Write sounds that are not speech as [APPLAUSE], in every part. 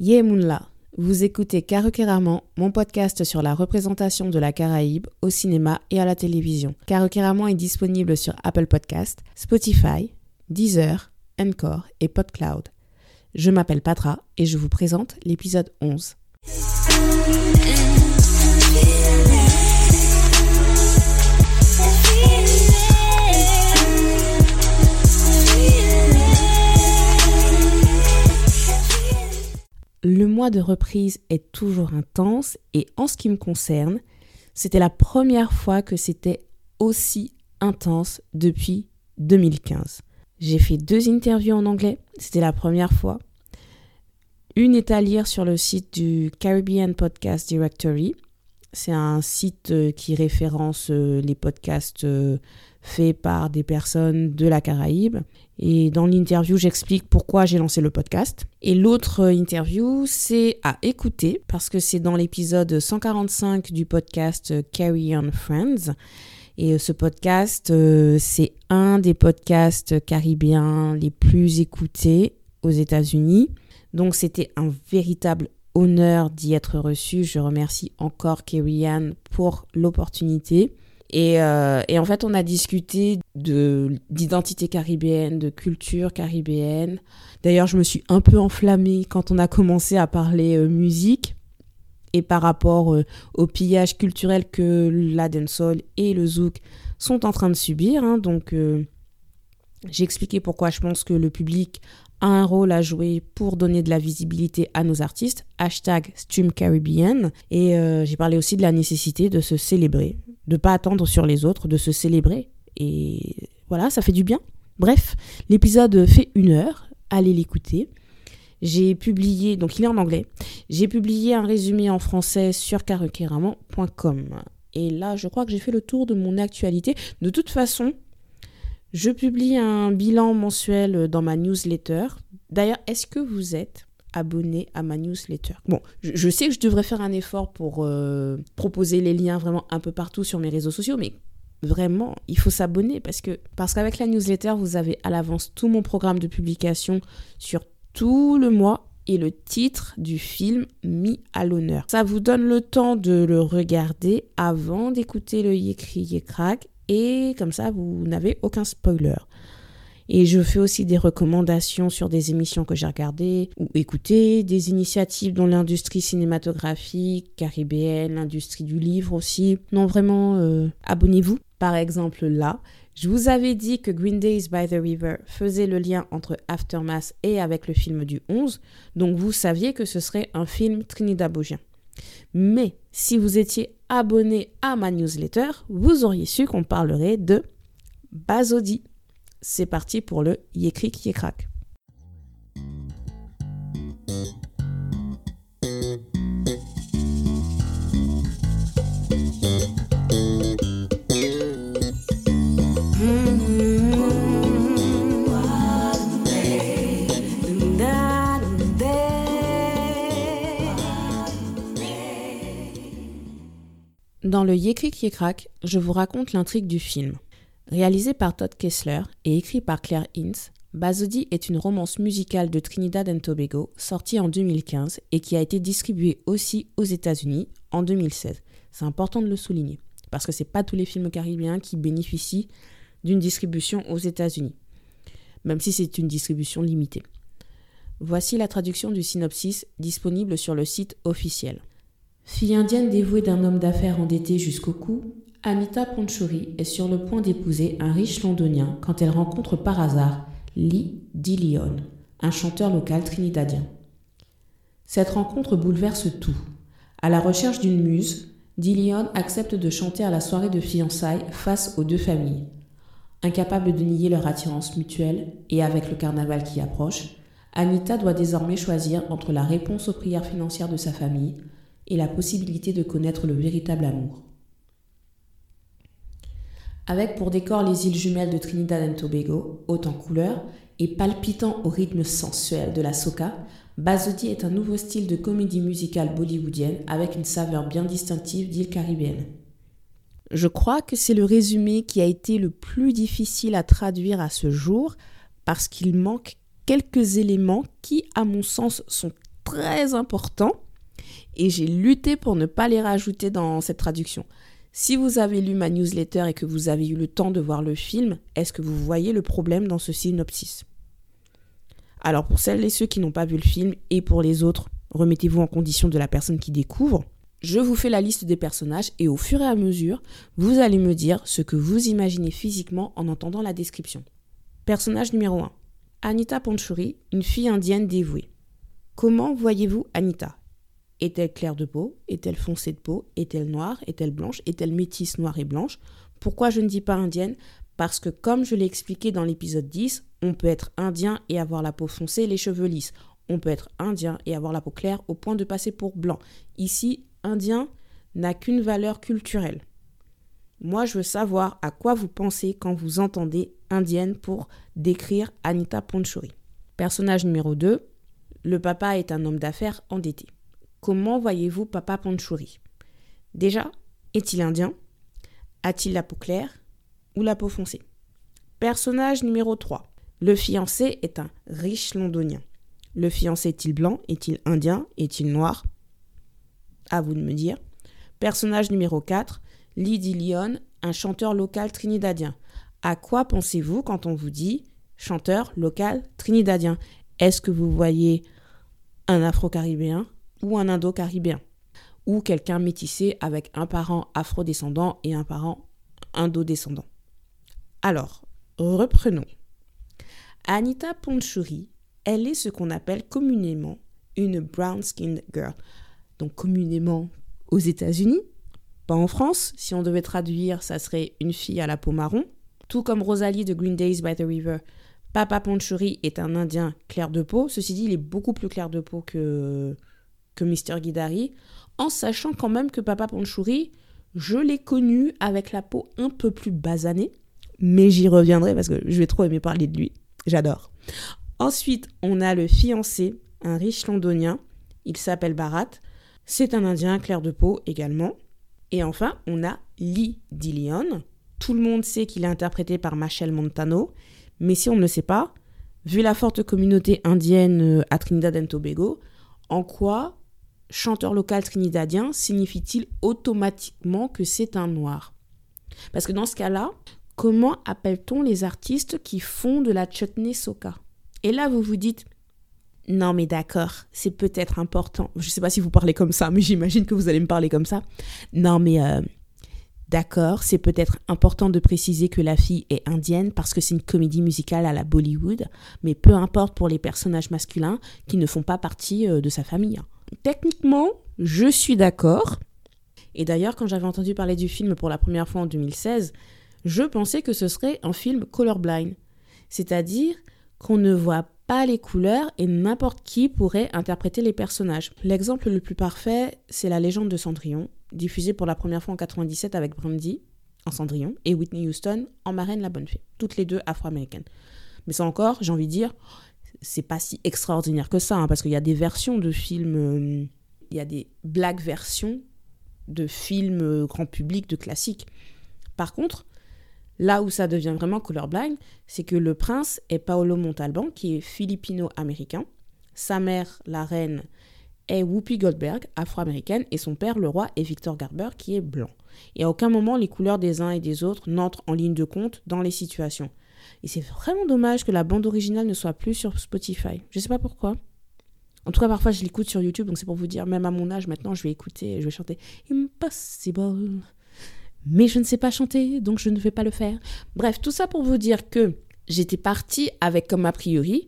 Yemunla, vous écoutez Karukeraman, mon podcast sur la représentation de la Caraïbe au cinéma et à la télévision. Karukeraman est disponible sur Apple Podcast, Spotify, Deezer, Encore et PodCloud. Je m'appelle Patra et je vous présente l'épisode 11. Le mois de reprise est toujours intense et en ce qui me concerne, c'était la première fois que c'était aussi intense depuis 2015. J'ai fait deux interviews en anglais, c'était la première fois. Une est à lire sur le site du Caribbean Podcast Directory. C'est un site euh, qui référence euh, les podcasts euh, faits par des personnes de la Caraïbe. Et dans l'interview, j'explique pourquoi j'ai lancé le podcast. Et l'autre interview, c'est à écouter parce que c'est dans l'épisode 145 du podcast Carry On Friends. Et ce podcast, c'est un des podcasts caribéens les plus écoutés aux États-Unis. Donc c'était un véritable honneur d'y être reçu. Je remercie encore Kerry Ann pour l'opportunité. Euh, et, en fait, on a discuté d'identité caribéenne, de culture caribéenne. D'ailleurs, je me suis un peu enflammée quand on a commencé à parler euh, musique et par rapport euh, au pillage culturel que la dancehall et le zouk sont en train de subir. Hein. Donc, j'ai expliqué pourquoi je pense que le public a un rôle à jouer pour donner de la visibilité à nos artistes. Hashtag Stream Caribbean. Et j'ai parlé aussi de la nécessité de se célébrer de pas attendre sur les autres, de se célébrer. Et voilà, ça fait du bien. Bref, l'épisode fait une heure. Allez l'écouter. J'ai publié, donc il est en anglais, j'ai publié un résumé en français sur caruqueraman.com. Et là, je crois que j'ai fait le tour de mon actualité. De toute façon, je publie un bilan mensuel dans ma newsletter. D'ailleurs, est-ce que vous êtes abonné à ma newsletter. Bon, je, sais que je devrais faire un effort pour euh, proposer les liens vraiment un peu partout sur mes réseaux sociaux, mais vraiment, il faut s'abonner parce que parce qu'avec la newsletter, vous avez à l'avance tout mon programme de publication sur tout le mois et le titre du film mis à l'honneur. Ça vous donne le temps de le regarder avant d'écouter le Yécri Yécrac et comme ça, vous n'avez aucun spoiler. Et je fais aussi des recommandations sur des émissions que j'ai regardées ou écoutées, des initiatives dans l'industrie cinématographique, caribéenne, l'industrie du livre aussi. Non, vraiment, euh, abonnez-vous. Par exemple, là, je vous avais dit que Green Days by the River faisait le lien entre Aftermath et avec le film du 11, donc vous saviez que ce serait un film trinidadien. Mais si vous étiez abonné à ma newsletter, vous auriez su qu'on parlerait de Basodi c'est parti pour le Yécric Yécrac. Dans le Yécric Yécrac, je vous raconte l'intrigue du film. Réalisé par Todd Kessler et écrit par Claire Ince, Bazodi est une romance musicale de Trinidad and Tobago sortie en 2015 et qui a été distribuée aussi aux États-Unis en 2016. C'est important de le souligner parce que ce n'est pas tous les films caribéens qui bénéficient d'une distribution aux États-Unis, même si c'est une distribution limitée. Voici la traduction du synopsis disponible sur le site officiel. Fille indienne dévouée d'un homme d'affaires endetté jusqu'au cou, Anita Ponchouri est sur le point d'épouser un riche londonien quand elle rencontre par hasard Lee Dillion, un chanteur local trinidadien. Cette rencontre bouleverse tout. À la recherche d'une muse, Dillion accepte de chanter à la soirée de fiançailles face aux deux familles. Incapable de nier leur attirance mutuelle et avec le carnaval qui approche, Anita doit désormais choisir entre la réponse aux prières financières de sa famille et la possibilité de connaître le véritable amour. Avec pour décor les îles jumelles de Trinidad et Tobago, hautes en couleurs et palpitant au rythme sensuel de la soca, Bazodi est un nouveau style de comédie musicale bollywoodienne avec une saveur bien distinctive d'île caribéenne. Je crois que c'est le résumé qui a été le plus difficile à traduire à ce jour parce qu'il manque quelques éléments qui, à mon sens, sont très importants et j'ai lutté pour ne pas les rajouter dans cette traduction. Si vous avez lu ma newsletter et que vous avez eu le temps de voir le film, est-ce que vous voyez le problème dans ce synopsis? Alors pour celles et ceux qui n'ont pas vu le film et pour les autres, remettez-vous en condition de la personne qui découvre. Je vous fais la liste des personnages et au fur et à mesure, vous allez me dire ce que vous imaginez physiquement en entendant la description. Personnage numéro 1. Anita Panchuri, une fille indienne dévouée. Comment voyez-vous Anita? Est-elle claire de peau Est-elle foncée de peau Est-elle noire Est-elle blanche Est-elle métisse noire et blanche? Pourquoi je ne dis pas indienne? Parce que comme je l'ai expliqué dans l'épisode 10, on peut être indien et avoir la peau foncée et les cheveux lisses. On peut être indien et avoir la peau claire au point de passer pour blanc. Ici, indien n'a qu'une valeur culturelle. Moi, je veux savoir à quoi vous pensez quand vous entendez indienne pour décrire Anita Ponchori. Personnage numéro 2, le papa est un homme d'affaires endetté. Comment voyez-vous Papa Panchouri Déjà, est-il indien? A-t-il la peau claire ou la peau foncée? Personnage numéro 3. Le fiancé est un riche londonien. Le fiancé est-il blanc? Est-il indien? Est-il noir? À vous de me dire. Personnage numéro 4. Lydie Lyon, un chanteur local trinidadien. À quoi pensez-vous quand on vous dit chanteur local trinidadien? Est-ce que vous voyez un afro-caribéen? Ou un indo-caribéen, ou quelqu'un métissé avec un parent afro-descendant et un parent indo-descendant. Alors, reprenons. Anita Ponchuri, elle est ce qu'on appelle communément une brown-skinned girl. Donc communément aux États-Unis, pas en France. Si on devait traduire, ça serait une fille à la peau marron. Tout comme Rosalie de Green Days by the River, Papa Ponchuri est un Indien clair de peau. Ceci dit, il est beaucoup plus clair de peau que que Mr. Guidari, en sachant quand même que Papa Panchouri, je l'ai connu avec la peau un peu plus basanée, mais j'y reviendrai parce que je vais trop aimer parler de lui. J'adore. Ensuite, on a le fiancé, un riche londonien. Il s'appelle Bharat. C'est un Indien clair de peau également. Et enfin, on a Lee Dillion. Tout le monde sait qu'il est interprété par Machel Montano. Mais si on ne le sait pas, vu la forte communauté indienne euh, à Trinidad et Tobago, en quoi chanteur local trinidadien signifie-t-il automatiquement que c'est un noir? Parce que dans ce cas-là, comment appelle-t-on les artistes qui font de la chutney soca? Et là, vous vous dites, non mais d'accord, c'est peut-être important. Je ne sais pas si vous parlez comme ça, [LAUGHS] mais j'imagine que vous allez me parler comme ça. Non mais euh, d'accord, c'est peut-être important de préciser que la fille est indienne parce que c'est une comédie musicale à la Bollywood, mais peu importe pour les personnages masculins qui ne font pas partie euh, de sa famille. Techniquement, je suis d'accord. Et d'ailleurs, quand j'avais entendu parler du film pour la première fois en 2016, je pensais que ce serait un film colorblind. C'est-à-dire qu'on ne voit pas les couleurs et n'importe qui pourrait interpréter les personnages. L'exemple le plus parfait, c'est La légende de Cendrillon, diffusée pour la première fois en 97 avec Brandy en Cendrillon et Whitney Houston en Marraine la Bonne Fée, toutes les deux afro-américaines. Mais ça encore, j'ai envie de dire, c'est pas si extraordinaire que ça, hein, parce qu'il y a des versions de films, euh, il y a des black versions de films euh, grand public, de classiques. Par contre, là où ça devient vraiment colorblind, c'est que le prince est Paolo Montalban, qui est philippino-américain. Sa mère, la reine, est Whoopi Goldberg, afro-américaine, et son père, le roi, est Victor Garber, qui est blanc. Et à aucun moment, les couleurs des uns et des autres n'entrent en ligne de compte dans les situations. Et c'est vraiment dommage que la bande originale ne soit plus sur Spotify. Je sais pas pourquoi. En tout cas, parfois, je l'écoute sur YouTube, donc c'est pour vous dire, même à mon âge, maintenant, je vais écouter, je vais chanter Impossible. Mais je ne sais pas chanter, donc je ne vais pas le faire. Bref, tout ça pour vous dire que j'étais partie avec comme a priori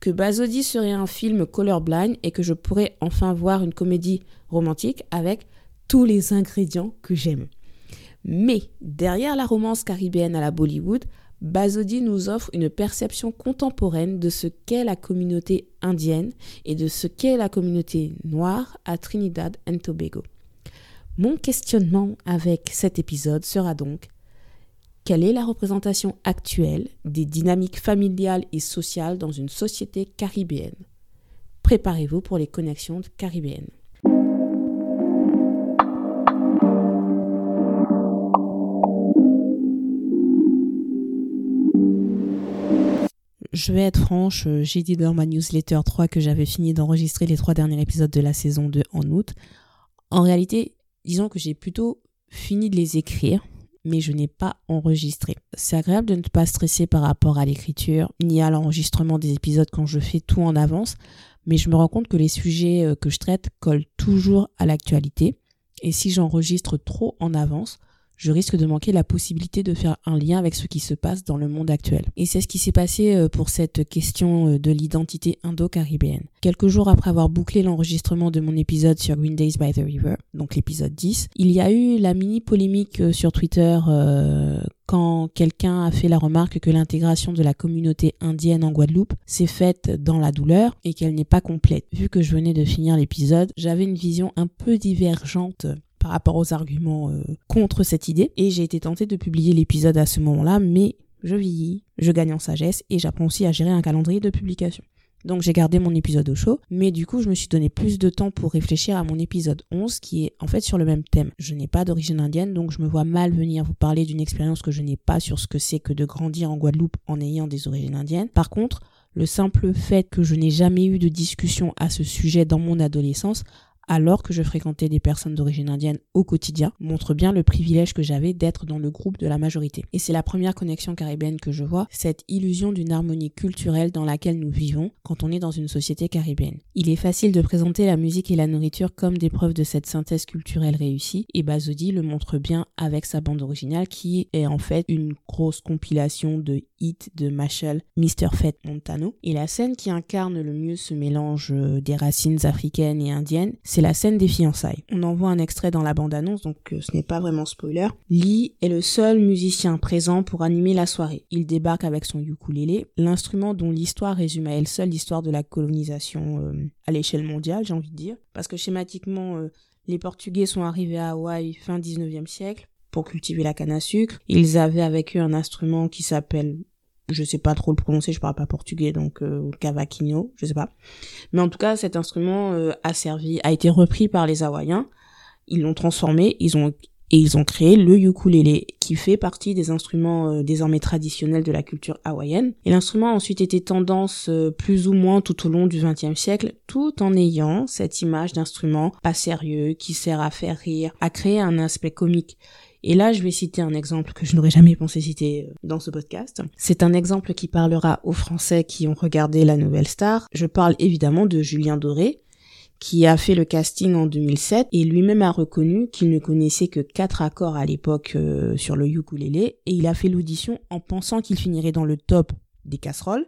que Bazodi serait un film colorblind et que je pourrais enfin voir une comédie romantique avec tous les ingrédients que j'aime. Mais derrière la romance caribéenne à la Bollywood, Basodi nous offre une perception contemporaine de ce qu'est la communauté indienne et de ce qu'est la communauté noire à Trinidad et Tobago. Mon questionnement avec cet épisode sera donc quelle est la représentation actuelle des dynamiques familiales et sociales dans une société caribéenne? Préparez-vous pour les connexions caribéennes. Je vais être franche, euh, j'ai dit dans ma newsletter 3 que j'avais fini d'enregistrer les trois derniers épisodes de la saison 2 en août. En réalité, disons que j'ai plutôt fini de les écrire, mais je n'ai pas enregistré. C'est agréable de ne pas stresser par rapport à l'écriture, ni à l'enregistrement des épisodes quand je fais tout en avance, mais je me rends compte que les sujets euh, que je traite collent toujours à l'actualité. Et si j'enregistre trop en avance, je risque de manquer la possibilité de faire un lien avec ce qui se passe dans le monde actuel. Et c'est ce qui s'est passé euh, pour cette question euh, de l'identité indo-caribéenne. Quelques jours après avoir bouclé l'enregistrement de mon épisode sur Green Days by the River, donc l'épisode 10, il y a eu la mini polémique euh, sur Twitter quand quelqu'un a fait la remarque que l'intégration de la communauté indienne en Guadeloupe s'est faite dans la douleur et qu'elle n'est pas complète. Vu que je venais de finir l'épisode, j'avais une vision un peu divergente par rapport aux arguments euh, contre cette idée. Et j'ai été tentée de publier l'épisode à ce moment-là, mais je vieillis, je gagne en sagesse et j'apprends aussi à gérer un calendrier de publication. Donc j'ai gardé mon épisode au chaud, mais du coup je me suis donné plus de temps pour réfléchir à mon épisode 11 qui est en fait sur le même thème. Je n'ai pas d'origine indienne, donc je me vois mal venir vous parler d'une expérience que je n'ai pas sur ce que c'est que de grandir en Guadeloupe en ayant des origines indiennes. Par contre, le simple fait que je n'ai jamais eu de discussion à ce sujet dans mon adolescence alors que je fréquentais des personnes d'origine indienne au quotidien, montre bien le privilège que j'avais d'être dans le groupe de la majorité. Et c'est la première connexion caribéenne que je vois, cette illusion d'une harmonie culturelle dans laquelle nous vivons quand on est dans une société caribéenne. Il est facile de présenter la musique et la nourriture comme des preuves de cette synthèse culturelle réussie, et Bazodi le montre bien avec sa bande originale qui est en fait une grosse compilation de hits de Machel, Mr. Fett Montano. Et la scène qui incarne le mieux ce mélange euh, des racines africaines et indiennes, c'est la scène des fiançailles. On en voit un extrait dans la bande-annonce, donc euh, ce n'est pas vraiment spoiler. Lee est le seul musicien présent pour animer la soirée. Il débarque avec son ukulélé, l'instrument dont l'histoire résume à elle seule l'histoire de la colonisation euh, à l'échelle mondiale, j'ai envie de dire. Parce que schématiquement, euh, les Portugais sont arrivés à Hawaï fin 19e siècle pour cultiver la canne à sucre. Ils avaient avec eux un instrument qui s'appelle je sais pas trop le prononcer, je parle pas portugais, donc euh, cavaquinho, je sais pas. Mais en tout cas, cet instrument euh, a servi, a été repris par les Hawaïens. Ils l'ont transformé, ils ont et ils ont créé le ukulélé, qui fait partie des instruments euh, désormais traditionnels de la culture hawaïenne. Et l'instrument a ensuite été tendance euh, plus ou moins tout au long du XXe siècle, tout en ayant cette image d'instrument pas sérieux, qui sert à faire rire, à créer un aspect comique. Et là, je vais citer un exemple que je n'aurais jamais pensé citer euh, dans ce podcast. C'est un exemple qui parlera aux Français qui ont regardé La Nouvelle Star. Je parle évidemment de Julien Doré, qui a fait le casting en 2007 et lui-même a reconnu qu'il ne connaissait que quatre accords à l'époque euh, sur le ukulélé et il a fait l'audition en pensant qu'il finirait dans le top des casseroles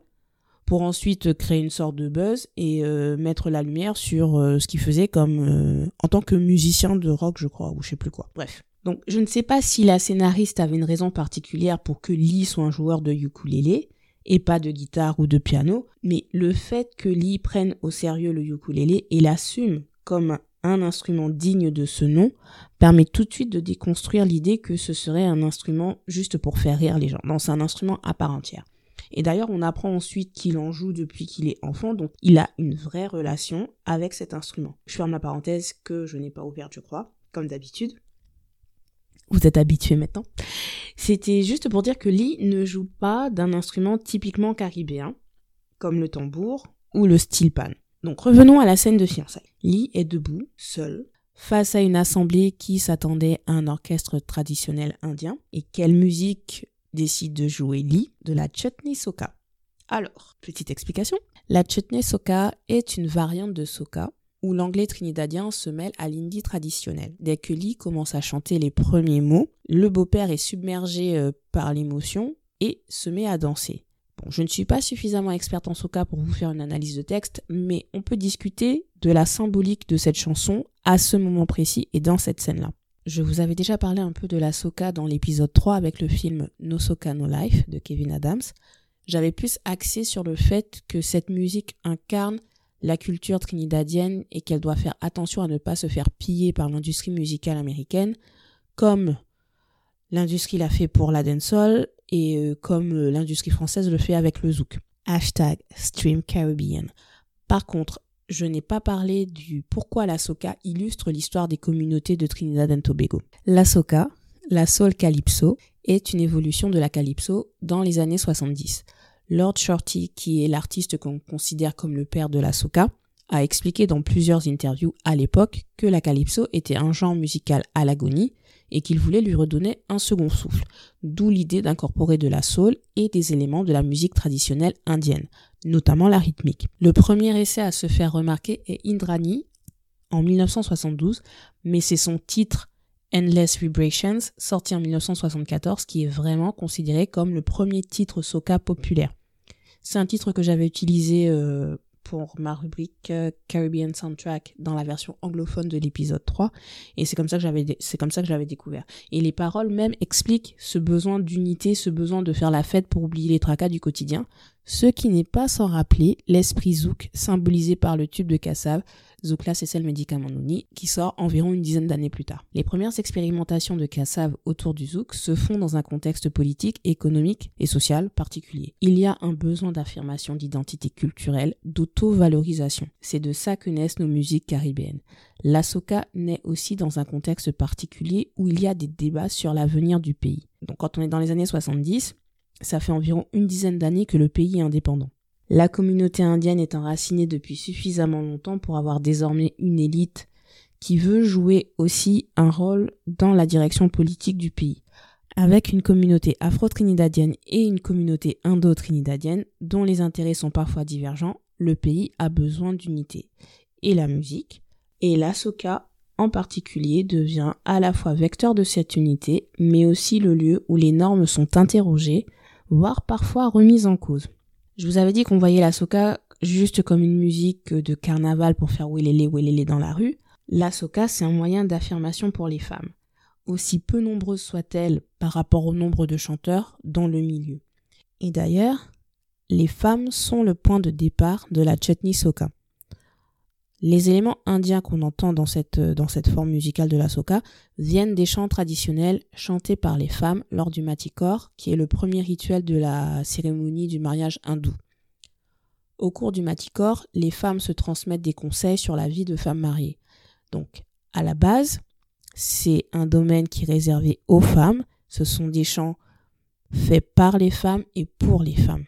pour ensuite créer une sorte de buzz et euh, mettre la lumière sur ce qu'il faisait comme en tant que musicien de rock je crois ou je sais plus quoi. Bref. Donc je ne sais pas si la scénariste avait une raison particulière pour que Lee soit un joueur de ukulélé et pas de guitare ou de piano, mais le fait que Lee prenne au sérieux le ukulélé et l'assume comme un instrument digne de ce nom permet tout de suite de déconstruire l'idée que ce serait un instrument juste pour faire rire les gens. Non, c'est un instrument à part entière. Et d'ailleurs, on apprend ensuite qu'il en joue depuis qu'il est enfant, donc il a une vraie relation avec cet instrument. Je ferme la parenthèse que je n'ai pas ouverte, je crois, comme d'habitude vous êtes habitué maintenant. C'était juste pour dire que Lee ne joue pas d'un instrument typiquement caribéen, comme le tambour ou le steel pan. Donc revenons à la scène de fiançailles. Lee est debout, seul, face à une assemblée qui s'attendait à un orchestre traditionnel indien. Et quelle musique décide de jouer Lee De la chutney soca? Alors, petite explication. La chutney soca est une variante de soca où l'anglais trinidadien se mêle à l'indie traditionnel. Dès que Lee commence à chanter les premiers mots, le beau-père est submergé euh, par l'émotion et se met à danser. Je ne suis pas suffisamment experte en soca pour vous faire une analyse de texte, mais on peut discuter de la symbolique de cette chanson à ce moment précis et dans cette scène-là. Je vous avais déjà parlé un peu de la soca dans l'épisode 3 avec le film No Soca No Life de Kevin Adams. J'avais plus axé sur le fait que cette musique incarne la culture trinidadienne et qu'elle doit faire attention à ne pas se faire piller par l'industrie musicale américaine, comme l'industrie l'a fait pour la dancehall et euh, comme euh, l'industrie française le fait avec le zouk. Hashtag Stream Caribbean. Par contre, je n'ai pas parlé du pourquoi la soca illustre l'histoire des communautés de Trinidad et Tobago. La soca, la soul calypso, est une évolution de la calypso dans les années 70. Lord Shorty, qui est l'artiste qu'on considère comme le père de la soca, a expliqué dans plusieurs interviews à l'époque que la calypso était un genre musical à l'agonie et qu'il voulait lui redonner un second souffle, d'où l'idée d'incorporer de la soul et des éléments de la musique traditionnelle indienne, notamment la rythmique. Le premier essai à se faire remarquer est Indrani en 1972, mais c'est son titre Endless Vibrations, sorti en 1974, qui est vraiment considéré comme le premier titre soca populaire. C'est un titre que j'avais utilisé euh, pour ma rubrique euh, Caribbean Soundtrack dans la version anglophone de l'épisode 3 et c'est comme ça que j'avais c'est comme ça que j'avais découvert et les paroles même expliquent ce besoin d'unité ce besoin de faire la fête pour oublier les tracas du quotidien ce qui n'est pas sans rappeler l'esprit zouk symbolisé par le tube de Kassav Zoukla c'est le médicament Nouni, qui sort environ une dizaine d'années plus tard. Les premières expérimentations de Kassav autour du Zouk se font dans un contexte politique, économique et social particulier. Il y a un besoin d'affirmation d'identité culturelle, d'auto-valorisation. C'est de ça que naissent nos musiques caribéennes. La soca naît aussi dans un contexte particulier où il y a des débats sur l'avenir du pays. Donc quand on est dans les années 70, ça fait environ une dizaine d'années que le pays est indépendant. La communauté indienne est enracinée depuis suffisamment longtemps pour avoir désormais une élite qui veut jouer aussi un rôle dans la direction politique du pays. Avec une communauté afro-trinidadienne et une communauté indo-trinidadienne dont les intérêts sont parfois divergents, le pays a besoin d'unité. Et la musique, et la soca en particulier, devient à la fois vecteur de cette unité, mais aussi le lieu où les normes sont interrogées, voire parfois remises en cause. Je vous avais dit qu'on voyait la soca juste comme une musique de carnaval pour faire wélélé wélélé dans la rue. La soca, c'est un moyen d'affirmation pour les femmes, aussi peu nombreuses soient-elles par rapport au nombre de chanteurs dans le milieu. Et d'ailleurs, les femmes sont le point de départ de la chutney soca. Les éléments indiens qu'on entend dans cette, dans cette forme musicale de la soca viennent des chants traditionnels chantés par les femmes lors du matikor, qui est le premier rituel de la cérémonie du mariage hindou. Au cours du matikor, les femmes se transmettent des conseils sur la vie de femmes mariées. Donc, à la base, c'est un domaine qui est réservé aux femmes. Ce sont des chants faits par les femmes et pour les femmes.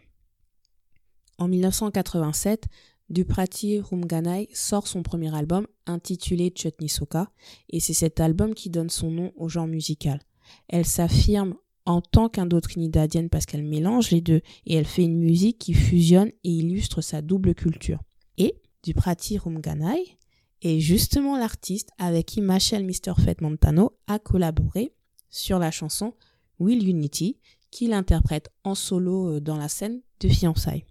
En 1987, Duprati Rumganai sort son premier album intitulé Chutney Soka et c'est cet album qui donne son nom au genre musical. Elle s'affirme en tant qu'indo-trinidadienne parce qu'elle mélange les deux et elle fait une musique qui fusionne et illustre sa double culture. Et Duprati Rumganai est justement l'artiste avec qui Machel Mr. Fett Montano a collaboré sur la chanson Will Unity qu'il interprète en solo euh, dans la scène de fiançailles.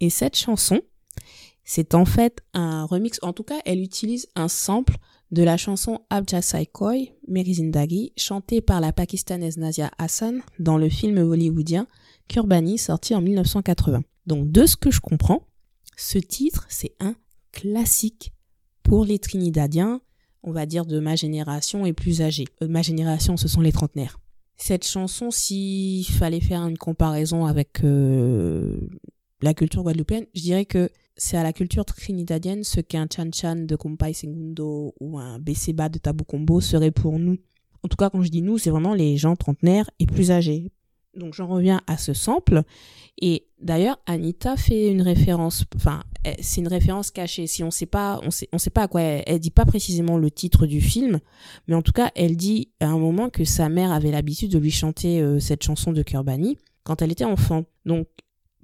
Et cette chanson, c'est en fait un remix, en tout cas, elle utilise un sample de la chanson Abja Saikoi, Merizindagi, chantée par la pakistanaise Nazia Hassan dans le film hollywoodien Kurbani, sorti en 1980. Donc, de ce que je comprends, ce titre, c'est un classique pour les Trinidadiens, on va dire de ma génération et plus âgés. Euh, ma génération, ce sont les trentenaires. Cette chanson, s'il fallait faire une comparaison avec euh, la culture guadeloupéenne, je dirais que c'est à la culture trinidadienne ce qu'un Chan Chan de Kompai Segundo ou un Besseba de Tabou Combo serait pour nous. En tout cas, quand je dis nous, c'est vraiment les gens trentenaires et plus âgés. Donc j'en reviens à ce sample. Et d'ailleurs, Anita fait une référence, enfin, c'est une référence cachée. Si on sait pas, on sait, sait pas à quoi elle, elle, dit pas précisément le titre du film, mais en tout cas, elle dit à un moment que sa mère avait l'habitude de lui chanter euh, cette chanson de Kurbani quand elle était enfant. Donc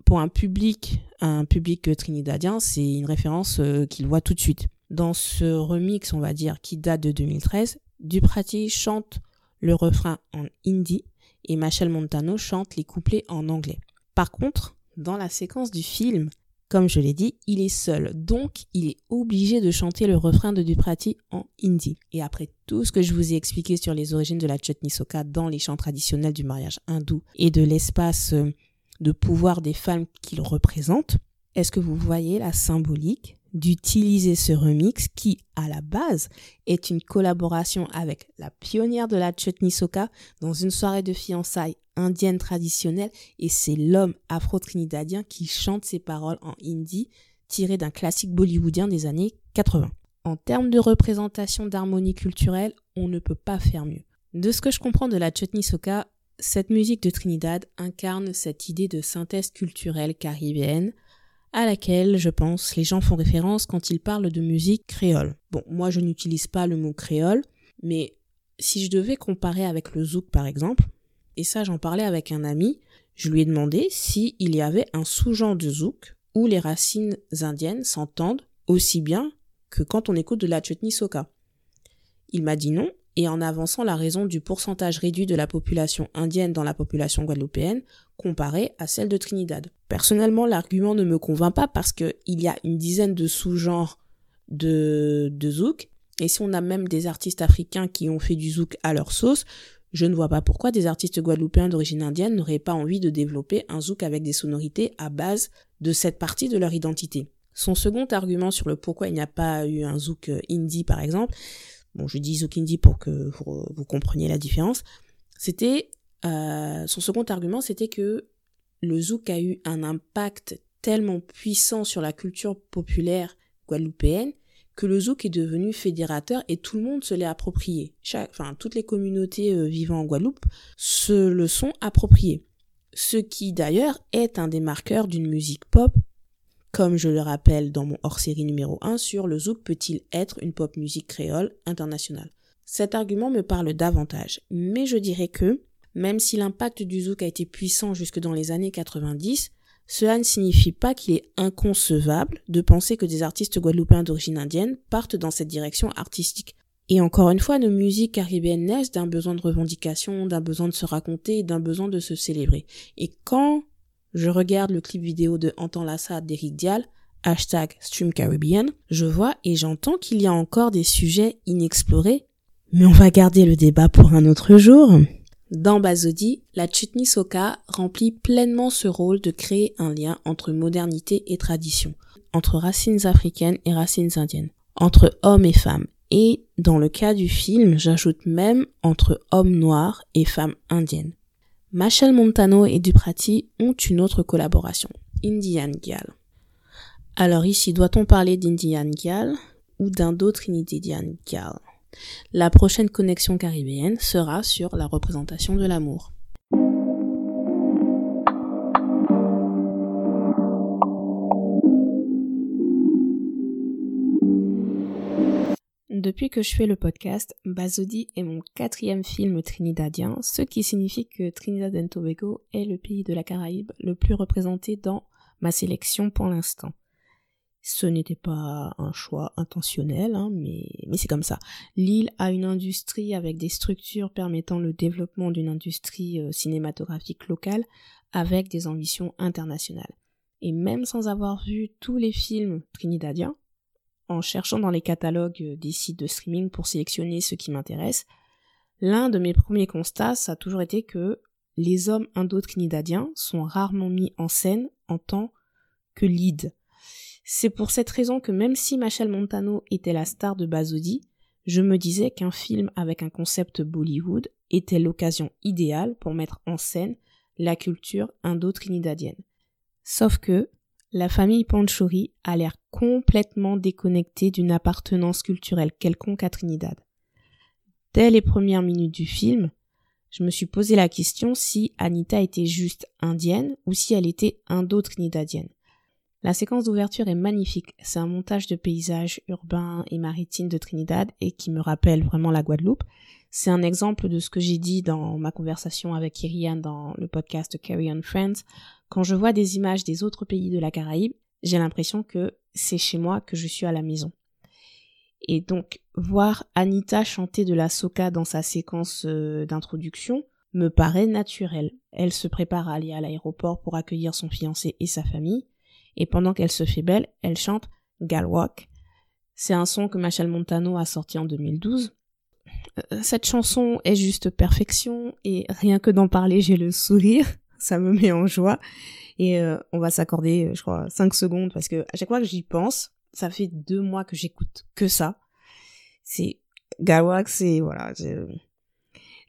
pour un public, un public trinidadien, c'est une référence euh, qu'il voit tout de suite. Dans ce remix, on va dire, qui date de 2013, Duprati chante le refrain en hindi et Machel Montano chante les couplets en anglais. Par contre, dans la séquence du film, comme je l'ai dit, il est seul, donc il est obligé de chanter le refrain de Duprati en hindi. Et après tout ce que je vous ai expliqué sur les origines de la chutney soca dans les chants traditionnels du mariage hindou et de l'espace euh, de pouvoir des femmes qu'il représente, est-ce que vous voyez la symbolique d'utiliser ce remix qui, à la base, est une collaboration avec la pionnière de la chutney soca dans une soirée de fiançailles indienne traditionnelle et c'est l'homme afro-trinidadien qui chante ses paroles en hindi tiré d'un classique bollywoodien des années 80. En termes de représentation d'harmonie culturelle, on ne peut pas faire mieux. De ce que je comprends de la chutney soca, cette musique de Trinidad incarne cette idée de synthèse culturelle caribéenne à laquelle, je pense, les gens font référence quand ils parlent de musique créole. Bon, moi je n'utilise pas le mot créole, mais si je devais comparer avec le zouk par exemple, et ça j'en parlais avec un ami, je lui ai demandé s'il y avait un sous-genre de zouk où les racines indiennes s'entendent aussi bien que quand on écoute de la chutney soca. Il m'a dit non, et en avançant la raison du pourcentage réduit de la population indienne dans la population guadeloupéenne comparé à celle de Trinidad. Personnellement, l'argument ne me convainc pas parce qu'il y a une dizaine de sous-genres de, de zouk, et si on a même des artistes africains qui ont fait du zouk à leur sauce, je ne vois pas pourquoi des artistes guadeloupéens d'origine indienne n'auraient pas envie de développer un zouk avec des sonorités à base de cette partie de leur identité. Son second argument sur le pourquoi il n'y a pas eu un zouk euh, indie par exemple, bon je dis zouk indie pour que vous, compreniez la différence, c'était euh, son second argument c'était que le zouk a eu un impact tellement puissant sur la culture populaire guadeloupéenne que le zouk est devenu fédérateur et tout le monde se l'est approprié. Chaque, enfin, toutes les communautés euh, vivant en Guadeloupe se le sont appropriées. Ce qui d'ailleurs est un des marqueurs d'une musique pop, comme je le rappelle dans mon hors-série numéro 1 sur le zouk peut-il être une pop musique créole internationale. Cet argument me parle davantage, mais je dirais que, même si l'impact du zouk a été puissant jusque dans les années 90, cela ne signifie pas qu'il est inconcevable de penser que des artistes guadeloupéens d'origine indienne partent dans cette direction artistique. Et encore une fois, nos musiques caribéennes naissent d'un besoin de revendication, d'un besoin de se raconter, d'un besoin de se célébrer. Et quand je regarde le clip vidéo de Entend la d'Eric Dial, hashtag Stream Caribbean, je vois et j'entends qu'il y a encore des sujets inexplorés. Mais on va garder le débat pour un autre jour. Dans Bazodi, la chutney soca remplit pleinement ce rôle de créer un lien entre modernité et tradition, entre racines africaines et racines indiennes, entre hommes et femmes, et dans le cas du film, j'ajoute même entre hommes noirs et femmes indiennes. Machel Montano et Duprati ont une autre collaboration, Indian Gal. Alors ici, doit-on parler d'Indian Gal ou d'un autre Indian Gal la prochaine connexion caribéenne sera sur la représentation de l'amour. Depuis que je fais le podcast, Bazodi est mon quatrième film trinidadien, ce qui signifie que Trinidad and Tobago est le pays de la Caraïbe le plus représenté dans ma sélection pour l'instant. Ce n'était pas un choix intentionnel, hein, mais, c'est comme ça. L'île a une industrie avec des structures permettant le développement d'une industrie euh, cinématographique locale avec des ambitions internationales. Et même sans avoir vu tous les films trinidadiens, en cherchant dans les catalogues euh, des sites de streaming pour sélectionner ce qui m'intéresse, l'un de mes premiers constats, ça a toujours été que les hommes indo-trinidadiens sont rarement mis en scène en tant que lead. C'est pour cette raison que même si Machel Montano était la star de Bazodi, je me disais qu'un film avec un concept Bollywood était l'occasion idéale pour mettre en scène la culture indo-trinidadienne. Sauf que la famille Panchouri a l'air complètement déconnectée d'une appartenance culturelle quelconque à Trinidad. Dès les premières minutes du film, je me suis posé la question si Anita était juste indienne ou si elle était indo-trinidadienne. La séquence d'ouverture est magnifique. C'est un montage de paysages urbains et maritimes de Trinidad et qui me rappelle vraiment la Guadeloupe. C'est un exemple de ce que j'ai dit dans ma conversation avec Irian dans le podcast Carry on Friends. Quand je vois des images des autres pays de la Caraïbe, j'ai l'impression que c'est chez moi que je suis à la maison. Et donc, voir Anita chanter de la soca dans sa séquence euh, d'introduction me paraît naturel. Elle se prépare à aller à l'aéroport pour accueillir son fiancé et sa famille et pendant qu'elle se fait belle, elle chante Galwalk. C'est un son que Machel Montano a sorti en 2012. Euh, cette chanson est juste perfection et rien que d'en parler, j'ai le sourire. [LAUGHS] Ça me met en joie. Et euh, on va s'accorder, je crois, 5 secondes parce que à chaque fois que j'y pense, ça fait deux mois que j'écoute que ça. C'est Galwak, c'est voilà.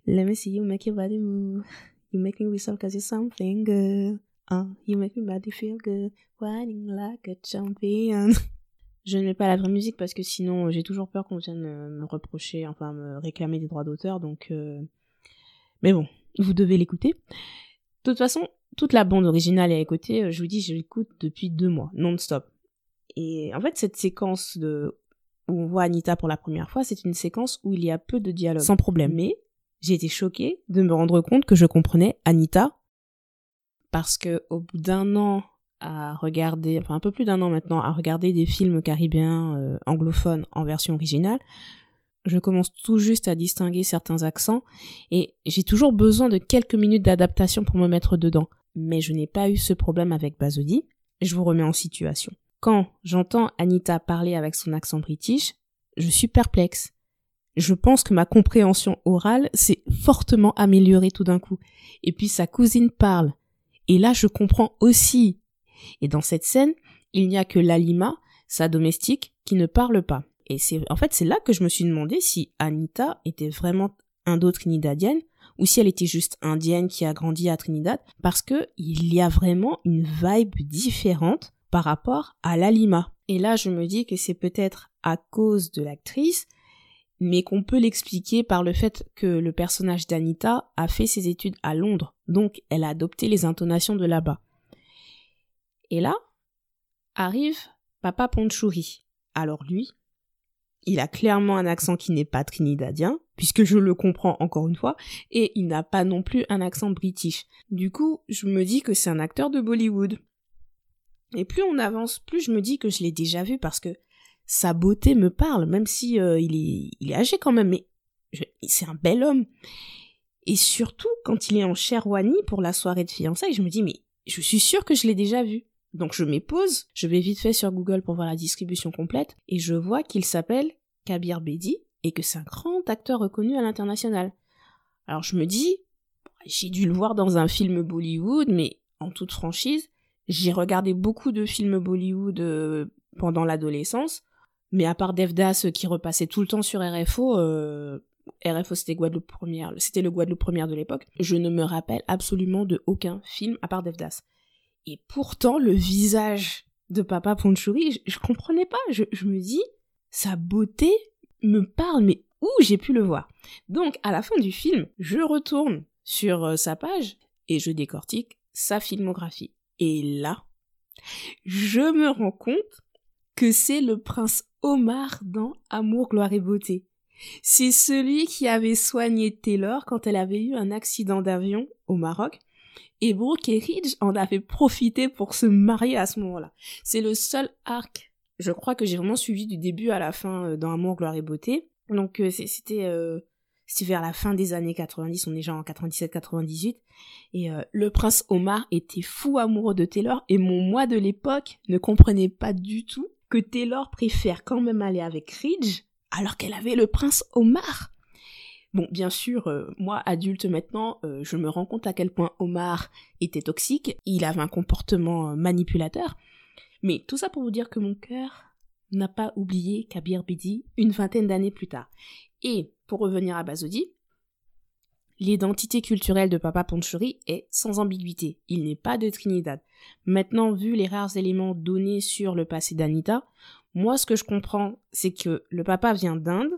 Let me see you make your body move. You make me whistle cause you're something good. Uh, you make me body feel good, whining like a champion. [LAUGHS] Je ne mets pas la vraie musique parce que sinon j'ai toujours peur qu'on vienne me reprocher, enfin me réclamer des droits d'auteur. Donc, euh... mais bon, vous devez l'écouter. De toute façon, toute la bande originale est à écouter, je vous dis, je l'écoute depuis deux mois, non-stop. Et en fait, cette séquence de où on voit Anita pour la première fois, c'est une séquence où il y a peu de dialogue, sans problème. Mais j'ai été choquée de me rendre compte que je comprenais Anita parce que au bout d'un an à regarder, enfin un peu plus d'un an maintenant, à regarder des films caribéens euh, anglophones en version originale, je commence tout juste à distinguer certains accents et j'ai toujours besoin de quelques minutes d'adaptation pour me mettre dedans. Mais je n'ai pas eu ce problème avec Bazodi. Je vous remets en situation. Quand j'entends Anita parler avec son accent british, je suis perplexe. Je pense que ma compréhension orale s'est fortement améliorée tout d'un coup. Et puis sa cousine parle. Et là, je comprends aussi. Et dans cette scène, il n'y a que Lalima, sa domestique, qui ne parle pas. Et c'est, en fait, c'est là que je me suis demandé si Anita était vraiment indo-trinidadienne ou si elle était juste indienne qui a grandi à Trinidad parce que il y a vraiment une vibe différente par rapport à l'Alima. Et là, je me dis que c'est peut-être à cause de l'actrice, mais qu'on peut l'expliquer par le fait que le personnage d'Anita a fait ses études à Londres, donc elle a adopté les intonations de là-bas. Et là, arrive Papa Ponchouri. Alors lui, il a clairement un accent qui n'est pas trinidadien, puisque je le comprends encore une fois, et il n'a pas non plus un accent british. Du coup, je me dis que c'est un acteur de Bollywood. Et plus on avance, plus je me dis que je l'ai déjà vu parce que sa beauté me parle, même si euh, il, est, il est âgé quand même, mais c'est un bel homme. Et surtout, quand il est en Sherwani pour la soirée de fiançailles, je me dis, mais je suis sûre que je l'ai déjà vu. Donc je m'épose, je vais vite fait sur Google pour voir la distribution complète, et je vois qu'il s'appelle Kabir Bedi, et que c'est un grand acteur reconnu à l'international. Alors je me dis, j'ai dû le voir dans un film Bollywood, mais en toute franchise, j'ai regardé beaucoup de films Bollywood euh, pendant l'adolescence, mais à part Devdas euh, qui repassait tout le temps sur RFO, euh, RFO c'était Guadeloupe première, c'était le Guadeloupe première de l'époque, je ne me rappelle absolument de aucun film à part Devdas. Et pourtant, le visage de Papa Ponchouri, je, comprenais pas. Je, je me dis, sa beauté me parle, mais où j'ai pu le voir? Donc, à la fin du film, je retourne sur sa page et je décortique sa filmographie. Et là, je me rends compte que c'est le prince Omar dans Amour, gloire et beauté. C'est celui qui avait soigné Taylor quand elle avait eu un accident d'avion au Maroc. Et Brooke et Ridge en avaient profité pour se marier à ce moment-là. C'est le seul arc, je crois que j'ai vraiment suivi du début à la fin euh, dans Amour, gloire et beauté. Donc euh, c'était euh, vers la fin des années 90, on est déjà en 97-98, et euh, le prince Omar était fou amoureux de Taylor, et mon moi de l'époque ne comprenait pas du tout que Taylor préfère quand même aller avec Ridge, alors qu'elle avait le prince Omar. Bon, bien sûr, euh, moi, adulte maintenant, euh, je me rends compte à quel point Omar était toxique, il avait un comportement manipulateur, mais tout ça pour vous dire que mon cœur n'a pas oublié Kabir Bedi une vingtaine d'années plus tard. Et pour revenir à Bazodi, l'identité culturelle de Papa Ponchuri est sans ambiguïté. Il n'est pas de Trinidad. Maintenant, vu les rares éléments donnés sur le passé d'Anita, moi ce que je comprends, c'est que le papa vient d'Inde,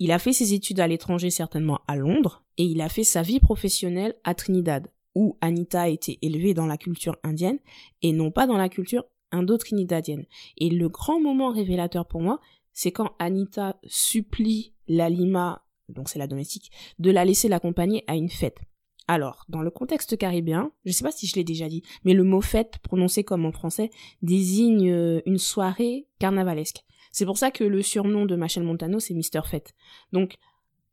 il a fait ses études à l'étranger certainement à Londres, et il a fait sa vie professionnelle à Trinidad, où Anita a été élevée dans la culture indienne et non pas dans la culture indo-trinidadienne. Et le grand moment révélateur pour moi, c'est quand Anita supplie Lalima, donc c'est la domestique, de la laisser l'accompagner à une fête. Alors, dans le contexte caribéen, je ne sais pas si je l'ai déjà dit, mais le mot fête, prononcé comme en français, désigne euh, une soirée carnavalesque. C'est pour ça que le surnom de Machel Montano, c'est Mister Fête. Donc,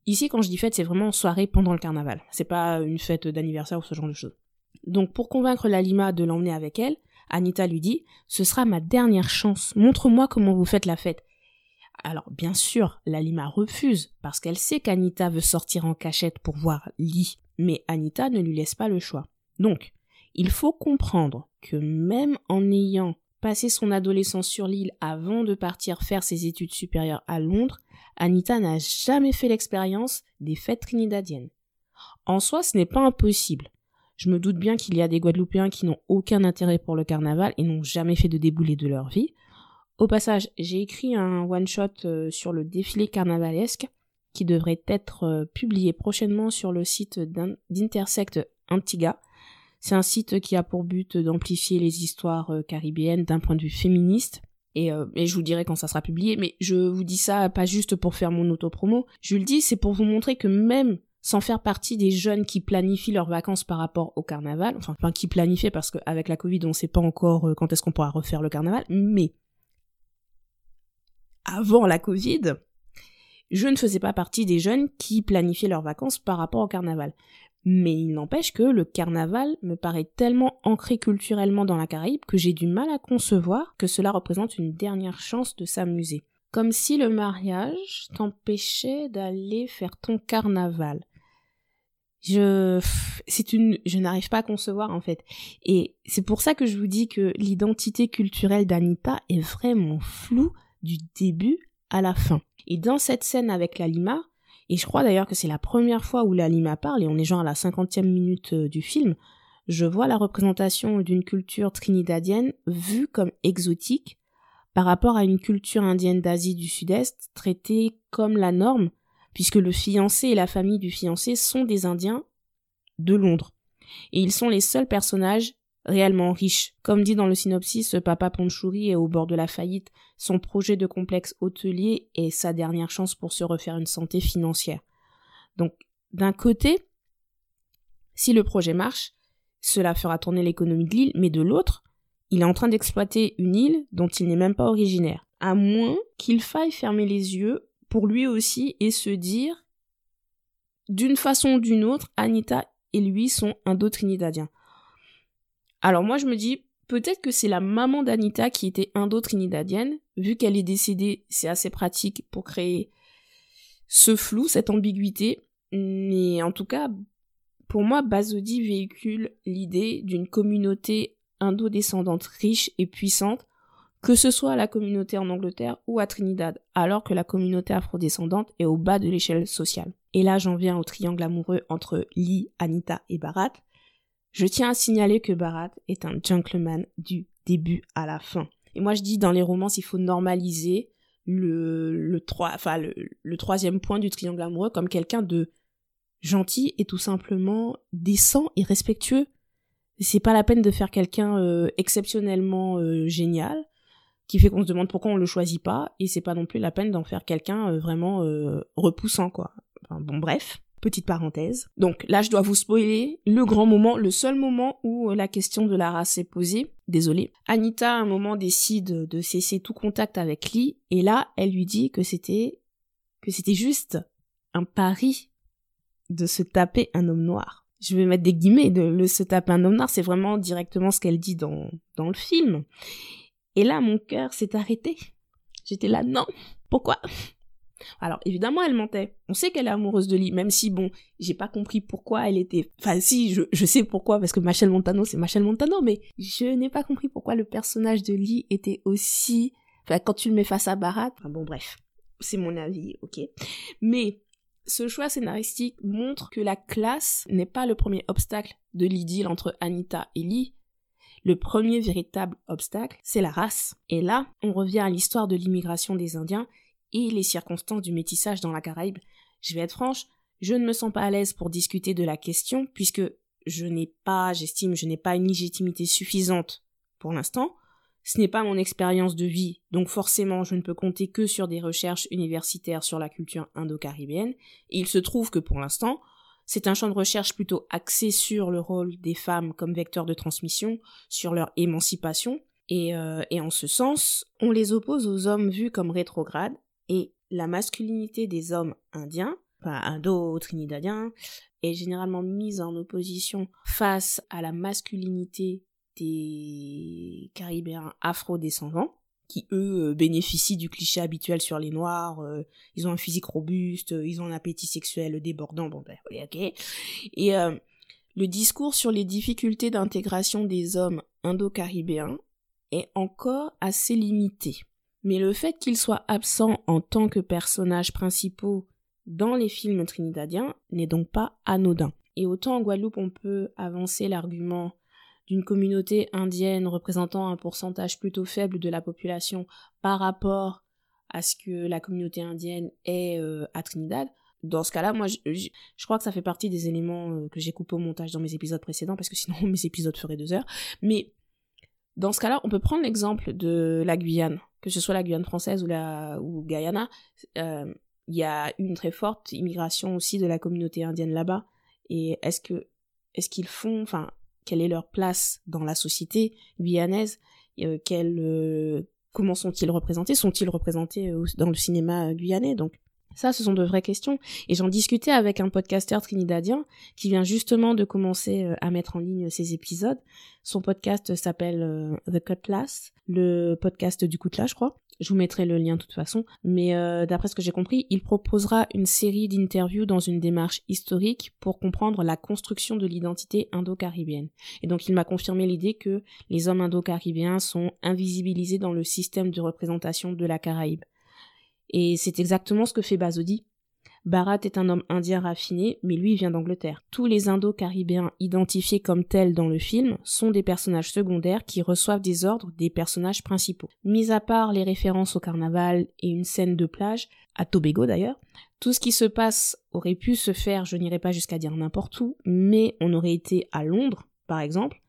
ici, quand je dis fête, c'est vraiment soirée pendant le carnaval. C'est pas une fête d'anniversaire ou ce genre de choses. Donc, pour convaincre Lalima de l'emmener avec elle, Anita lui dit, ce sera ma dernière chance. Montre-moi comment vous faites la fête. Alors bien sûr, Lalima refuse parce qu'elle sait qu'Anita veut sortir en cachette pour voir Lee, mais Anita ne lui laisse pas le choix. Donc, il faut comprendre que même en ayant passé son adolescence sur l'île avant de partir faire ses études supérieures à Londres, Anita n'a jamais fait l'expérience des fêtes trinidadiennes. En soi, ce n'est pas impossible. Je me doute bien qu'il y a des Guadeloupéens qui n'ont aucun intérêt pour le carnaval et n'ont jamais fait de déboulé de leur vie. Au passage, j'ai écrit un one-shot euh, sur le défilé carnavalesque qui devrait être euh, publié prochainement sur le site d'Intersect Antigua. C'est un site qui a pour but d'amplifier les histoires euh, caribéennes d'un point de vue féministe. Et, et, je vous dirai quand ça sera publié, mais je vous dis ça pas juste pour faire mon auto-promo, je le dis, c'est pour vous montrer que même sans faire partie des jeunes qui planifient leurs vacances par rapport au carnaval, enfin, enfin qui planifient parce qu'avec la Covid on ne sait pas encore quand est-ce qu'on pourra refaire le carnaval, mais avant la Covid, je ne faisais pas partie des jeunes qui planifiaient leurs vacances par rapport au carnaval. Mais il n'empêche que le carnaval me paraît tellement ancré culturellement dans la Caraïbe que j'ai du mal à concevoir que cela représente une dernière chance de s'amuser. Comme si le mariage t'empêchait d'aller faire ton carnaval. Je, c'est une, je n'arrive pas à concevoir en fait. Et c'est pour ça que je vous dis que l'identité culturelle d'Anita est vraiment floue du début à la fin. Et dans cette scène avec la et je crois d'ailleurs que c'est la première fois où la Lima parle, et on est genre à la cinquantième minute euh, du film, je vois la représentation d'une culture trinidadienne vue comme exotique par rapport à une culture indienne d'Asie du Sud-Est traitée comme la norme, puisque le fiancé et la famille du fiancé sont des Indiens de Londres. Et ils sont les seuls personnages réellement riche. Comme dit dans le synopsis, Papa Ponchouri est au bord de la faillite. Son projet de complexe hôtelier est sa dernière chance pour se refaire une santé financière. Donc, d'un côté, si le projet marche, cela fera tourner l'économie de l'île, mais de l'autre, il est en train d'exploiter une île dont il n'est même pas originaire. À moins qu'il faille fermer les yeux pour lui aussi et se dire, d'une façon ou d'une autre, Anita et lui sont indo-trinidadiens. Alors moi je me dis peut-être que c'est la maman d'Anita qui était indo-trinidadienne, vu qu'elle est décédée, c'est assez pratique pour créer ce flou, cette ambiguïté. Mais en tout cas, pour moi, Bazodi véhicule l'idée d'une communauté indo-descendante riche et puissante, que ce soit la communauté en Angleterre ou à Trinidad, alors que la communauté afrodescendante est au bas de l'échelle sociale. Et là, j'en viens au triangle amoureux entre Lee, Anita et Barat. Je tiens à signaler que Barat est un gentleman du début à la fin. Et moi je dis dans les romances il faut normaliser le, le, enfin, le, troisième point du triangle amoureux comme quelqu'un de gentil et tout simplement décent et respectueux. C'est pas la peine de faire quelqu'un euh, exceptionnellement euh, génial qui fait qu'on se demande pourquoi on le choisit pas et c'est pas non plus la peine d'en faire quelqu'un euh, vraiment repoussant quoi. bon bref. Petite parenthèse. Donc là, je dois vous spoiler le grand moment, le seul moment où euh, la question de la race est posée. Désolée. Anita, à un moment, décide de cesser tout contact avec Lee, et là, elle lui dit que c'était, que c'était juste un pari de se taper un homme noir. Je vais mettre des guillemets, de se taper un homme noir, c'est vraiment directement ce qu'elle dit dans, dans le film. Et là, mon cœur s'est arrêté. J'étais là, non. Pourquoi? Alors évidemment, elle mentait. On sait qu'elle est amoureuse de Lee, même si bon, j'ai pas compris pourquoi elle était. Enfin si, je, je sais pourquoi parce que Machel Montano c'est Machel Montano, mais je n'ai pas compris pourquoi le personnage de Lee était aussi. Enfin quand tu le mets face à Barat. Enfin bon bref, c'est mon avis, ok. Mais ce choix scénaristique montre que la classe n'est pas le premier obstacle de l'idylle entre Anita et Lee. Le premier véritable obstacle, c'est la race. Et là, on revient à l'histoire de l'immigration des Indiens et les circonstances du métissage dans la Caraïbe. Je vais être franche, je ne me sens pas à l'aise pour discuter de la question puisque je n'ai pas, j'estime, je n'ai pas une légitimité suffisante pour l'instant. Ce n'est pas mon expérience de vie, donc forcément je ne peux compter que sur des recherches universitaires sur la culture indo-caribéenne, il se trouve que pour l'instant, c'est un champ de recherche plutôt axé sur le rôle des femmes comme vecteur de transmission, sur leur émancipation, et, euh, et en ce sens, on les oppose aux hommes vus comme rétrogrades, et la masculinité des hommes indiens, enfin indo-trinidadiens, est généralement mise en opposition face à la masculinité des Caribéens afro-descendants, qui eux bénéficient du cliché habituel sur les noirs, euh, ils ont un physique robuste, ils ont un appétit sexuel débordant, bon ben ok. Et euh, le discours sur les difficultés d'intégration des hommes indo-caribéens est encore assez limité. Mais le fait qu'ils soient absents en tant que personnages principaux dans les films trinidadiens n'est donc pas anodin. Et autant en Guadeloupe on peut avancer l'argument d'une communauté indienne représentant un pourcentage plutôt faible de la population par rapport à ce que la communauté indienne est euh, à Trinidad, dans ce cas-là, moi, je, je, crois que ça fait partie des éléments euh, que j'ai coupé au montage dans mes épisodes précédents, parce que sinon [LAUGHS] mes épisodes feraient deux heures. Mais dans ce cas-là, on peut prendre l'exemple de la Guyane, que ce soit la Guyane française ou la ou Guyana. Euh, il y a une très forte immigration aussi de la communauté indienne là-bas. Et est-ce que est-ce qu'ils font, enfin, quelle est leur place dans la société guyanaise euh, euh, comment sont-ils représentés? Sont-ils représentés euh, dans le cinéma guyanais? Donc ça, ce sont de vraies questions. Et j'en discutais avec un podcasteur trinidadien qui vient justement de commencer à mettre en ligne ses épisodes. Son podcast s'appelle The Cutlass, le podcast du Cutlass, je crois. Je vous mettrai le lien de toute façon. Mais euh, d'après ce que j'ai compris, il proposera une série d'interviews dans une démarche historique pour comprendre la construction de l'identité indo-caribéenne. Et donc il m'a confirmé l'idée que les hommes indo-caribéens sont invisibilisés dans le système de représentation de la Caraïbe. Et c'est exactement ce que fait Bazodi Bharat est un homme indien raffiné, mais lui vient d'Angleterre. Tous les Indo-Caribéens identifiés comme tels dans le film sont des personnages secondaires qui reçoivent des ordres des personnages principaux. Mis à part les références au carnaval et une scène de plage, à Tobago d'ailleurs, tout ce qui se passe aurait pu se faire, je n'irai pas jusqu'à dire n'importe où, mais on aurait été à Londres, par exemple,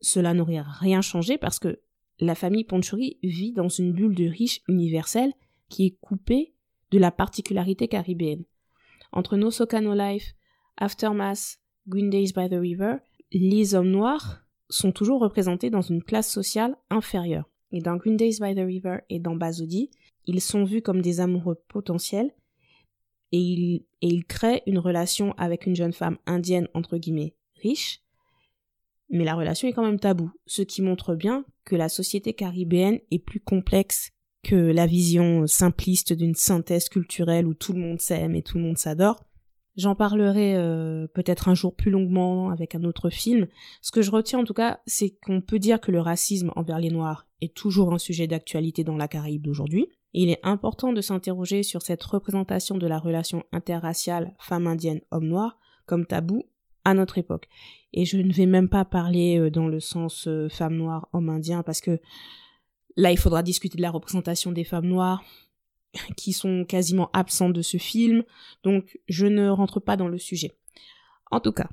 cela n'aurait rien changé parce que la famille Ponchuri vit dans une bulle de riches universelle qui est coupée de la particularité caribéenne. Entre No Soca Life, Aftermath, Green Days by the River, les hommes noirs sont toujours représentés dans une classe sociale inférieure. Et dans Green Days by the River et dans Bazodi, ils sont vus comme des amoureux potentiels et ils, et ils créent une relation avec une jeune femme indienne entre guillemets riche, mais la relation est quand même taboue, ce qui montre bien que la société caribéenne est plus complexe que la vision simpliste d'une synthèse culturelle où tout le monde s'aime et tout le monde s'adore. J'en parlerai euh, peut-être un jour plus longuement avec un autre film. Ce que je retiens en tout cas, c'est qu'on peut dire que le racisme envers les Noirs est toujours un sujet d'actualité dans la Caraïbe d'aujourd'hui. il est important de s'interroger sur cette représentation de la relation interraciale femme indienne-homme noir comme tabou à notre époque. Et je ne vais même pas parler euh, dans le sens euh, femme noire, homme indien, parce que Là, il faudra discuter de la représentation des femmes noires qui sont quasiment absentes de ce film, donc je ne rentre pas dans le sujet. En tout cas,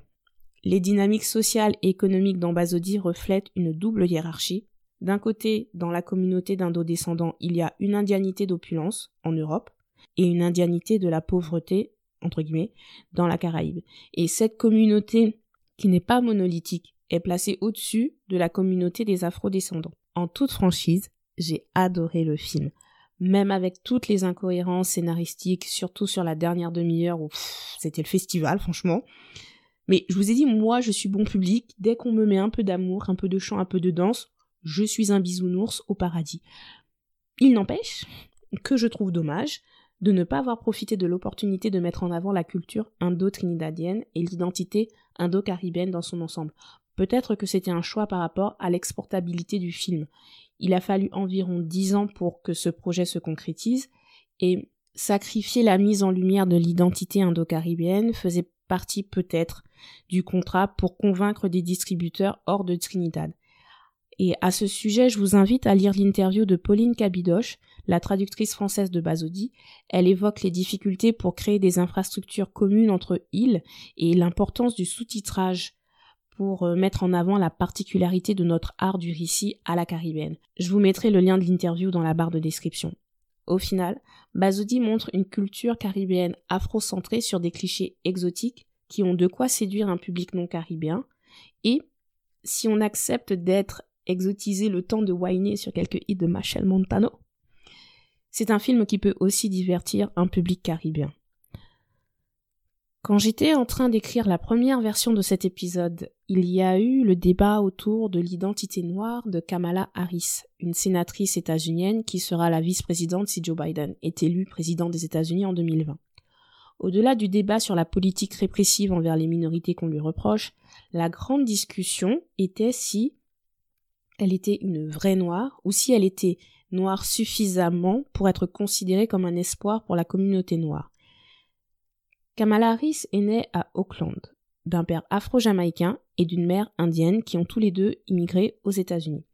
les dynamiques sociales et économiques d'Ambazodi reflètent une double hiérarchie. D'un côté, dans la communauté d'indo-descendants, il y a une indianité d'opulence en Europe et une indianité de la pauvreté, entre guillemets, dans la Caraïbe. Et cette communauté, qui n'est pas monolithique, est placée au-dessus de la communauté des afro-descendants en toute franchise, j'ai adoré le film. Même avec toutes les incohérences scénaristiques, surtout sur la dernière demi-heure où c'était le festival, franchement. Mais je vous ai dit, moi, je suis bon public. Dès qu'on me met un peu d'amour, un peu de chant, un peu de danse, je suis un bisounours au paradis. Il n'empêche que je trouve dommage de ne pas avoir profité de l'opportunité de mettre en avant la culture indo-trinidadienne et l'identité indo-caribéenne dans son ensemble. Peut-être que c'était un choix par rapport à l'exportabilité du film. Il a fallu environ dix ans pour que ce projet se concrétise et sacrifier la mise en lumière de l'identité indo-caribéenne faisait partie peut-être du contrat pour convaincre des distributeurs hors de Trinidad. Et à ce sujet, je vous invite à lire l'interview de Pauline Cabidoche, la traductrice française de Bazodi. Elle évoque les difficultés pour créer des infrastructures communes entre îles et l'importance du sous-titrage pour euh, mettre en avant la particularité de notre art du récit à la caribéenne. Je vous mettrai le lien de l'interview dans la barre de description. Au final, Bazoudi montre une culture caribéenne afro-centrée sur des clichés exotiques qui ont de quoi séduire un public non caribéen. Et si on accepte d'être exotisé le temps de whiner sur quelques hits de Machel Montano, c'est un film qui peut aussi divertir un public caribéen. Quand j'étais en train d'écrire la première version de cet épisode, il y a eu le débat autour de l'identité noire de Kamala Harris, une sénatrice états-unienne qui sera la vice-présidente si Joe Biden est élu président des États-Unis en 2020. Au-delà du débat sur la politique répressive envers les minorités qu'on lui reproche, la grande discussion était si elle était une vraie noire ou si elle était noire suffisamment pour être considérée comme un espoir pour la communauté noire. Kamala Harris est née à Auckland, d'un père afro-jamaïcain et d'une mère indienne qui ont tous les deux immigré aux États-Unis.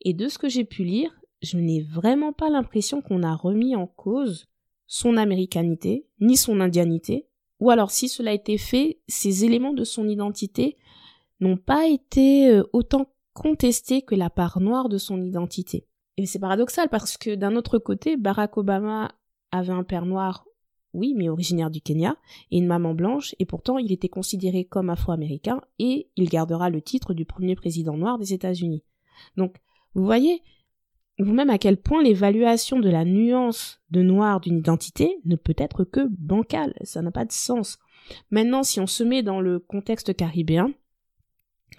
Et de ce que j'ai pu lire, je n'ai vraiment pas l'impression qu'on a remis en cause son américanité, ni son indianité, ou alors si cela a été fait, ces éléments de son identité n'ont pas été euh, autant contestés que la part noire de son identité. Et c'est paradoxal parce que d'un autre côté, Barack Obama avait un père noir, oui, mais originaire du Kenya, et une maman blanche, et pourtant il était considéré comme afro-américain, et il gardera le titre du premier président noir des États-Unis. Donc, vous voyez, vous-même à quel point l'évaluation de la nuance de noir d'une identité ne peut être que bancale, ça n'a pas de sens. Maintenant, si on se met dans le contexte caribéen,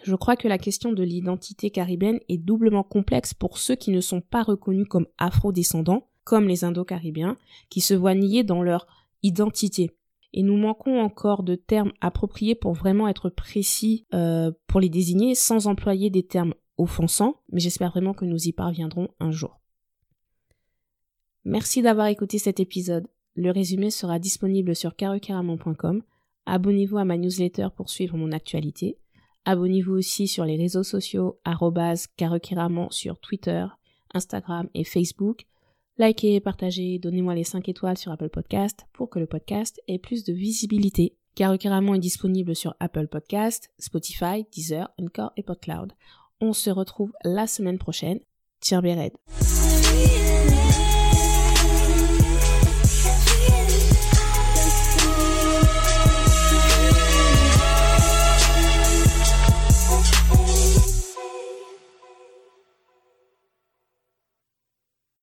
je crois que la question de l'identité caribéenne est doublement complexe pour ceux qui ne sont pas reconnus comme afro-descendants, comme les Indo-Caribéens, qui se voient niés dans leur identité. Et nous manquons encore de termes appropriés pour vraiment être précis euh, pour les désigner sans employer des termes offensant, mais j'espère vraiment que nous y parviendrons un jour. Merci d'avoir écouté cet épisode. Le résumé sera disponible sur carecaramon.com. Abonnez-vous à ma newsletter pour suivre mon actualité. Abonnez-vous aussi sur les réseaux sociaux carecaramon sur Twitter, Instagram et Facebook. Likez, partagez, donnez-moi les 5 étoiles sur Apple Podcast pour que le podcast ait plus de visibilité. Carecaramon est disponible sur Apple Podcast, Spotify, Deezer, Encore et PodCloud. On se retrouve la semaine prochaine. Tiens, Béred.